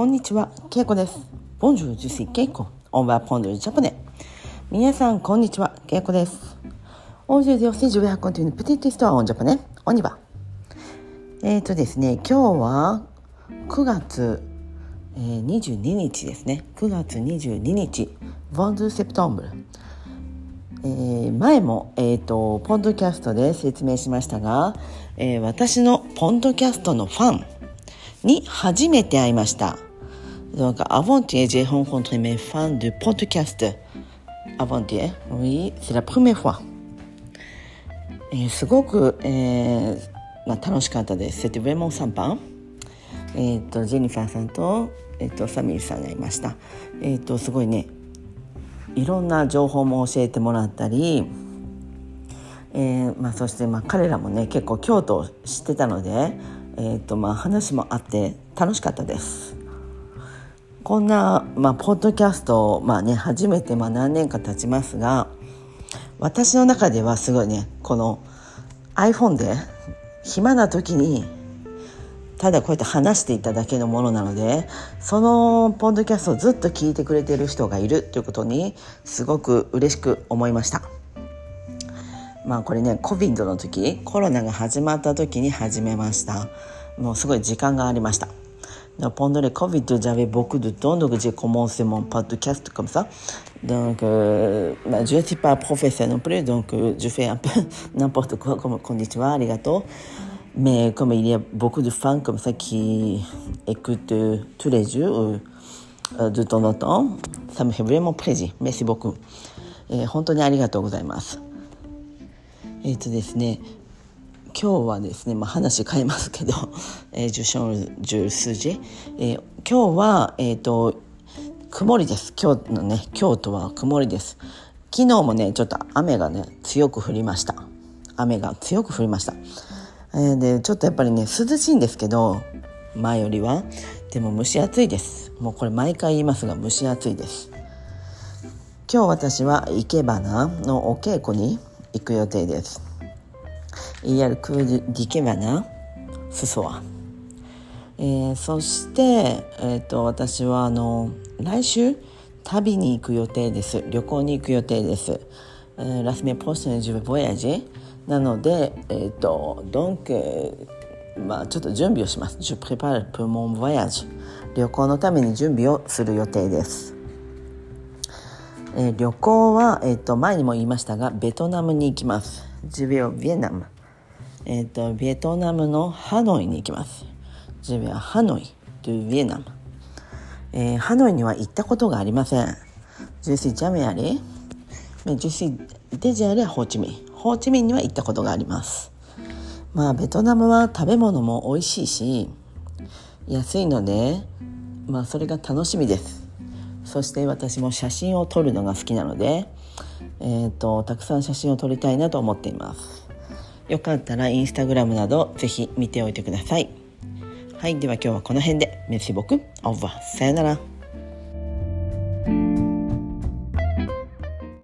こんにちは、けいこです。 Bonjour, je suis, on va apprendre, japonais.みなさん、こんにちは、けいこです。 Bonjour, je suis, j'ai une, petite histoire, en japonais, on y va.えっ、とですね、今日は9月、えー、22日ですね。9月22日、 vingt-deux, septembre.え、前も、えっ、と、ポッドキャストで説明しましたが、え、私のポンドキャストのファン、に初めて会いました。Donc, avant-hier, j'ai rencontré mes fans de podcast. Avant-hier, oui, c'est la première fois. えー、すごく、えーまあ、楽しかったです。C'était vraiment sympa. えっ、と、ジェニファーさんと、えっ、ーと、サミーさんがいました。えっ、ーと、すごいね、いろんな情報も教えてもらったり、えーまあ、そしてまあ彼らもね結構京都を知ってたので、えーとまあ、話もあって楽しかったですこんな、まあ、ポッドキャストを、まあね、初めてまあ何年か経ちますが私の中ではすごいねこの iPhone で暇な時にただこうやって話していただけのものなのでそのポッドキャストをずっと聞いてくれてる人がいるということにすごく嬉しく思いました。まあこれね COVID の時コロナが始まった時に始めました。もうすごい時間がありました。Pendant le Covid, j'avais beaucoup de temps, donc j'ai commencé mon podcast comme ça. Donc, euh, bah, je ne suis pas professeur non plus, donc euh, je fais un peu n'importe quoi comme konnichiwa, arigato. Mais comme il y a beaucoup de fans comme ça qui écoutent euh, tous les jours, de temps en temps, ça me fait vraiment plaisir. Merci beaucoup. えー、本当にありがとうございます。えっ、ー、とですね、 今日はですね、まあ、話変えますけど、えー、受賞十数時、えー、今日は、えっ、ー、と、曇りです。今日のね、京都は曇りです。昨日もね、ちょっと雨がね、強く降りました。雨が強く降りました。えー、で、ちょっとやっぱりね、涼しいんですけど、前よりは。でも蒸し暑いです。もうこれ毎回言いますが、蒸し暑いです。今日私は生け花のお稽古に行く予定です。Il y a le cours d'ikebana ce soir. えー、そして、えーと、私はあの来週旅に行く予定です。旅行に行く予定です、えー、La semaine prochaine je vais voyager なのでえ、ー、と donc まあちょっと準備をします。Je prépare pour mon voyage 旅行のために準備をする予定です。えー、旅行は、えーと、前にも言いましたがベトナムに行きます。ジビオビエナム。えっ、ー、とベトナムのハノイに行きます。ジビオハノイとビエナム、えー、ハノイには行ったことがありません。ジュシジャメアリジュシデジャレホーチミン。ホーチミンには行ったことがあります。まあベトナムは食べ物も美味しいし安いのでまあそれが楽しみです。そして私も写真を撮るのが好きなので、えーと、たくさん写真を撮りたいなと思っています。よかったらインスタグラムなどぜひ見ておいてください。はいでは今日はこの辺で。メッシボク。オーバーさよなら。